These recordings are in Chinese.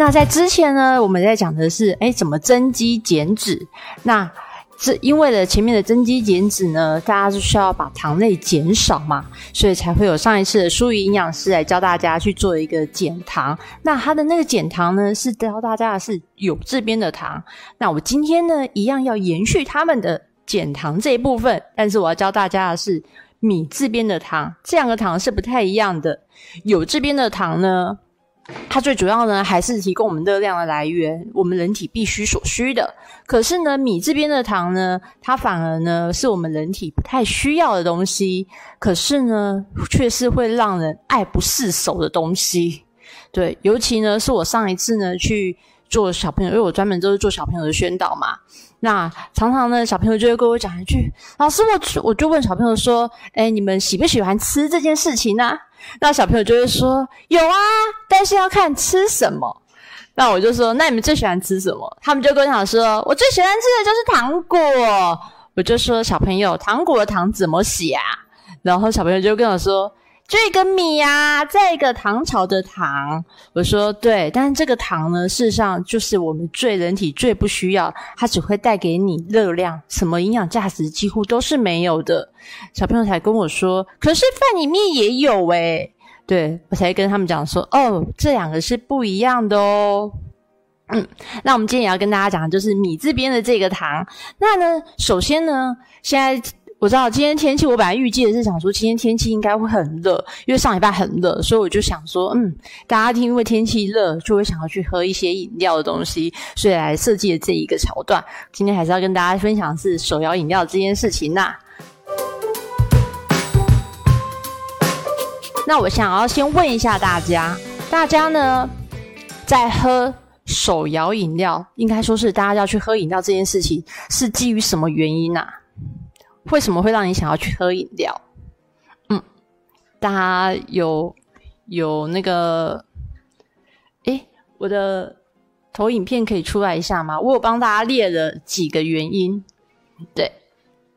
那在之前呢，我们在讲的是，哎，怎么增肌减脂？那这因为了前面的增肌减脂呢，大家是需要把糖类减少嘛，所以才会有上一次的淑仪营养师来教大家去做一个减糖。那他的那个减糖呢，是教大家的是有这边的糖。那我今天呢，一样要延续他们的减糖这一部分，但是我要教大家的是米这边的糖，这两个糖是不太一样的。有这边的糖呢。它最主要呢，还是提供我们热量的来源，我们人体必须所需的。可是呢，米这边的糖呢，它反而呢，是我们人体不太需要的东西。可是呢，却是会让人爱不释手的东西。对，尤其呢，是我上一次呢去做小朋友，因为我专门都是做小朋友的宣导嘛。那常常呢，小朋友就会跟我讲一句：“老师，我我就问小朋友说，哎，你们喜不喜欢吃这件事情呢？”那小朋友就会说：“有啊，但是要看吃什么。”那我就说：“那你们最喜欢吃什么？”他们就跟我讲说：“我最喜欢吃的就是糖果。”我就说：“小朋友，糖果的糖怎么写啊？”然后小朋友就跟我说。这个米呀，这个唐朝的糖，我说对，但是这个糖呢，事实上就是我们最人体最不需要，它只会带给你热量，什么营养价值几乎都是没有的。小朋友才跟我说，可是饭里面也有诶，对我才跟他们讲说，哦，这两个是不一样的哦。嗯，那我们今天也要跟大家讲，就是米这边的这个糖，那呢，首先呢，现在。我知道今天天气，我本来预计的是想说今天天气应该会很热，因为上礼拜很热，所以我就想说，嗯，大家听，因为天气热就会想要去喝一些饮料的东西，所以来设计了这一个桥段。今天还是要跟大家分享是手摇饮料这件事情呐。那我想要先问一下大家，大家呢在喝手摇饮料，应该说是大家要去喝饮料这件事情，是基于什么原因呐？为什么会让你想要去喝饮料？嗯，大家有有那个，诶，我的投影片可以出来一下吗？我有帮大家列了几个原因，对，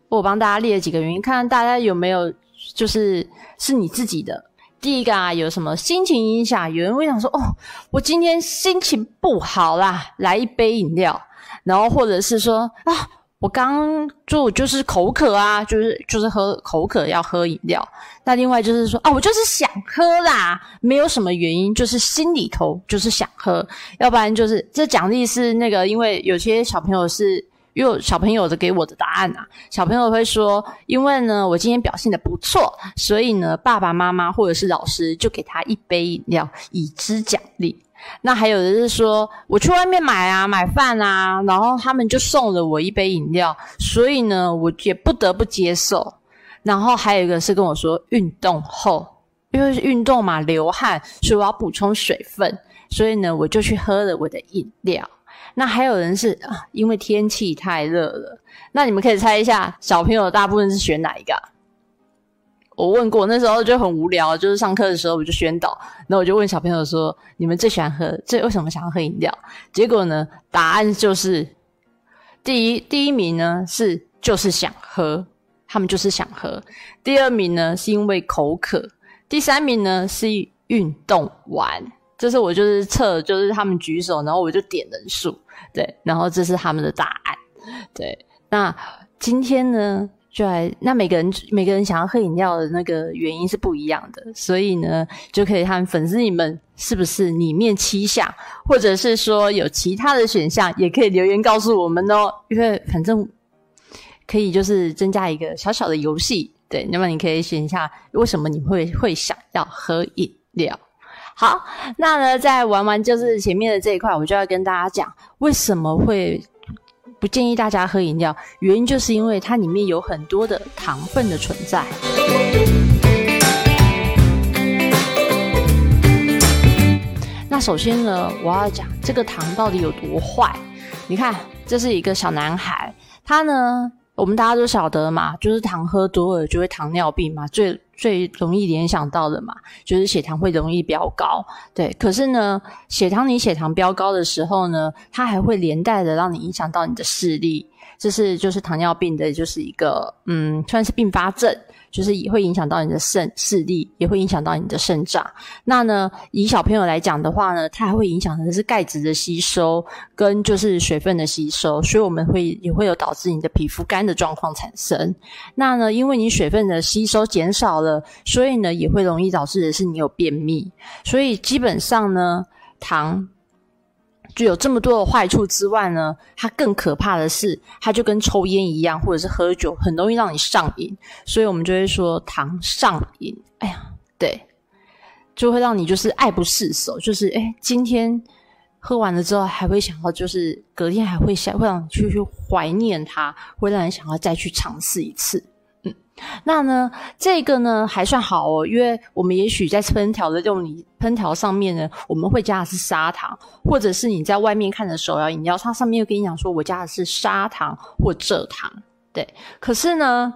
我帮大家列了几个原因，看看大家有没有就是是你自己的。第一个啊，有什么心情影响？有人会想说，哦，我今天心情不好啦，来一杯饮料，然后或者是说啊。我刚就就是口渴啊，就是就是喝口渴要喝饮料。那另外就是说啊，我就是想喝啦，没有什么原因，就是心里头就是想喝。要不然就是这奖励是那个，因为有些小朋友是，因为小朋友的给我的答案啊，小朋友会说，因为呢我今天表现的不错，所以呢爸爸妈妈或者是老师就给他一杯饮料以资奖励。那还有的是说，我去外面买啊，买饭啊，然后他们就送了我一杯饮料，所以呢，我也不得不接受。然后还有一个是跟我说，运动后，因为是运动嘛，流汗，所以我要补充水分，所以呢，我就去喝了我的饮料。那还有人是啊，因为天气太热了。那你们可以猜一下，小朋友大部分是选哪一个？我问过，那时候就很无聊，就是上课的时候我就宣导，那我就问小朋友说：“你们最喜欢喝，最为什么想要喝饮料？”结果呢，答案就是第一第一名呢是就是想喝，他们就是想喝；第二名呢是因为口渴；第三名呢是运动完。这是我就是测，就是他们举手，然后我就点人数，对，然后这是他们的答案，对。那今天呢？就来，那每个人每个人想要喝饮料的那个原因是不一样的，所以呢，就可以看粉丝你们是不是里面七项，或者是说有其他的选项，也可以留言告诉我们哦。因为反正可以就是增加一个小小的游戏，对，那么你可以选一下为什么你会会想要喝饮料。好，那呢，在玩完就是前面的这一块，我就要跟大家讲为什么会。不建议大家喝饮料，原因就是因为它里面有很多的糖分的存在。那首先呢，我要讲这个糖到底有多坏。你看，这是一个小男孩，他呢，我们大家都晓得嘛，就是糖喝多了就会糖尿病嘛，最最容易联想到的嘛，就是血糖会容易飙高。对，可是呢，血糖你血糖飙高的时候呢，它还会连带的让你影响到你的视力，这是就是糖尿病的，就是一个嗯，算是并发症。就是也会影响到你的肾视力，也会影响到你的肾脏。那呢，以小朋友来讲的话呢，它还会影响的是钙质的吸收跟就是水分的吸收，所以我们会也会有导致你的皮肤干的状况产生。那呢，因为你水分的吸收减少了，所以呢，也会容易导致的是你有便秘。所以基本上呢，糖。就有这么多的坏处之外呢，它更可怕的是，它就跟抽烟一样，或者是喝酒，很容易让你上瘾。所以我们就会说糖上瘾。哎呀，对，就会让你就是爱不释手，就是哎，今天喝完了之后，还会想要，就是隔天还会想，会让你去去怀念它，会让人想要再去尝试一次。那呢，这个呢还算好哦，因为我们也许在烹调的这种烹调上面呢，我们会加的是砂糖，或者是你在外面看的手摇饮料，它上面又跟你讲说我加的是砂糖或蔗糖，对。可是呢。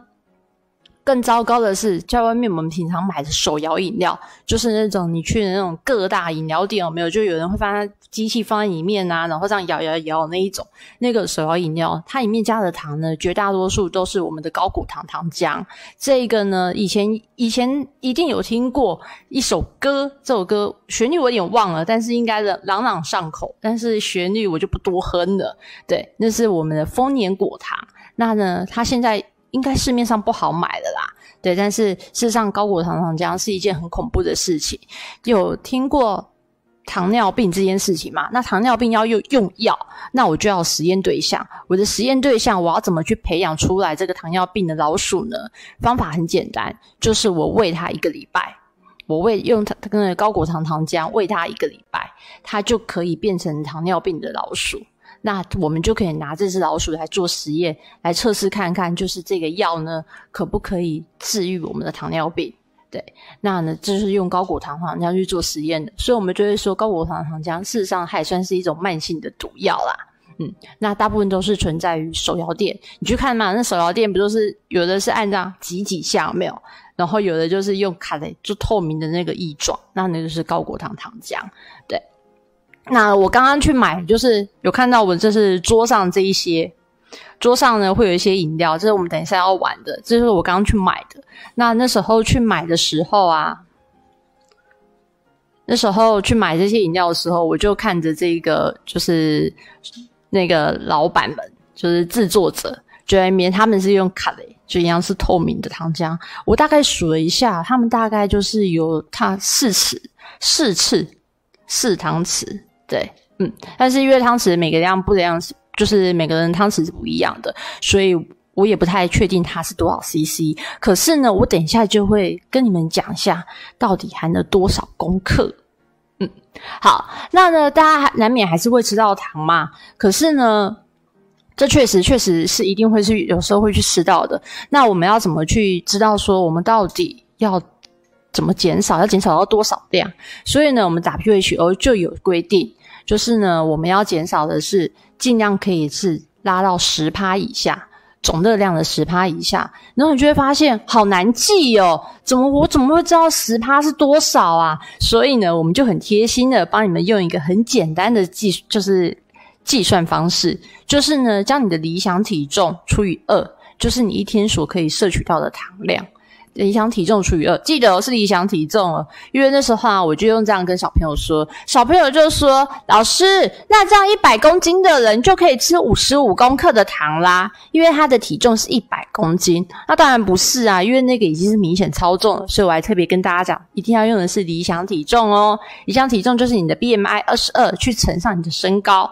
更糟糕的是，在外面我们平常买的手摇饮料，就是那种你去那种各大饮料店有没有？就有人会放机器放在里面啊，然后这样摇摇摇那一种，那个手摇饮料，它里面加的糖呢，绝大多数都是我们的高果糖糖浆。这个呢，以前以前一定有听过一首歌，这首歌旋律我有点忘了，但是应该的朗朗上口，但是旋律我就不多哼了。对，那是我们的丰年果糖。那呢，它现在。应该市面上不好买的啦，对，但是事实上高果糖糖浆是一件很恐怖的事情。有听过糖尿病这件事情吗？那糖尿病要用用药，那我就要实验对象。我的实验对象，我要怎么去培养出来这个糖尿病的老鼠呢？方法很简单，就是我喂它一个礼拜，我喂用它跟高果糖糖浆喂它一个礼拜，它就可以变成糖尿病的老鼠。那我们就可以拿这只老鼠来做实验，来测试看看，就是这个药呢，可不可以治愈我们的糖尿病？对，那呢，这是用高果糖糖浆去做实验的，所以我们就会说，高果糖糖浆事实上还算是一种慢性的毒药啦。嗯，那大部分都是存在于手摇店，你去看嘛，那手摇店不都是有的是按照挤几下没有，然后有的就是用卡的就透明的那个液状，那那就是高果糖糖浆，对。那我刚刚去买，就是有看到我这是桌上这一些，桌上呢会有一些饮料，这是我们等一下要玩的，这是我刚刚去买的。那那时候去买的时候啊，那时候去买这些饮料的时候，我就看着这个，就是那个老板们，就是制作者，就在面，他们是用卡雷，就一样是透明的糖浆。我大概数了一下，他们大概就是有他四次、四次、四汤匙。对，嗯，但是因为汤匙每个量不一样，就是每个人汤匙是不一样的，所以我也不太确定它是多少 CC。可是呢，我等一下就会跟你们讲一下，到底含了多少功课。嗯，好，那呢，大家难免还是会吃到糖嘛。可是呢，这确实确实是一定会是有时候会去吃到的。那我们要怎么去知道说我们到底要？怎么减少？要减少到多少量？所以呢，我们 WHO 就有规定，就是呢，我们要减少的是尽量可以是拉到十趴以下，总热量的十趴以下。然后你就会发现好难记哦，怎么我怎么会知道十趴是多少啊？所以呢，我们就很贴心的帮你们用一个很简单的计，就是计算方式，就是呢，将你的理想体重除以二，就是你一天所可以摄取到的糖量。理想体重除以二，记得是理想体重哦。因为那时候啊，我就用这样跟小朋友说，小朋友就说：“老师，那这样一百公斤的人就可以吃五十五公克的糖啦，因为他的体重是一百公斤。”那当然不是啊，因为那个已经是明显超重了，所以我还特别跟大家讲，一定要用的是理想体重哦。理想体重就是你的 BMI 二十二去乘上你的身高。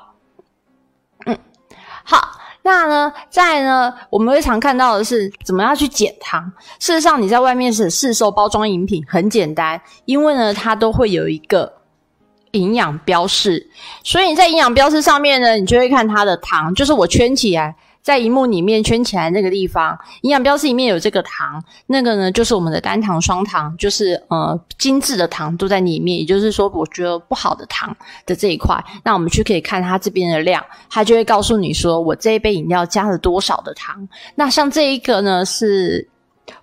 那呢，在呢，我们会常看到的是怎么样去减糖。事实上，你在外面是市售包装饮品，很简单，因为呢，它都会有一个营养标示，所以你在营养标示上面呢，你就会看它的糖，就是我圈起来。在荧幕里面圈起来那个地方，营养标识里面有这个糖，那个呢就是我们的单糖、双糖，就是呃精致的糖都在里面。也就是说，我觉得不好的糖的这一块，那我们去可以看它这边的量，它就会告诉你说我这一杯饮料加了多少的糖。那像这一个呢是。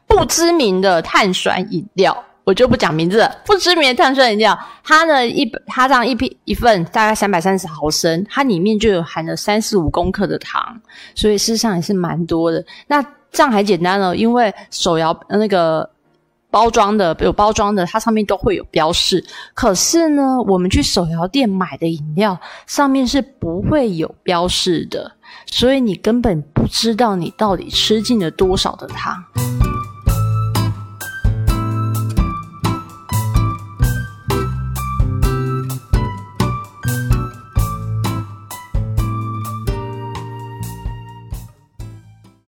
不知名的碳酸饮料，我就不讲名字了。不知名的碳酸饮料，它呢一它这样一瓶一份大概三百三十毫升，它里面就有含了三十五公克的糖，所以事实上也是蛮多的。那这样还简单了，因为手摇那个。包装的有包装的，它上面都会有标示。可是呢，我们去手摇店买的饮料上面是不会有标示的，所以你根本不知道你到底吃进了多少的糖。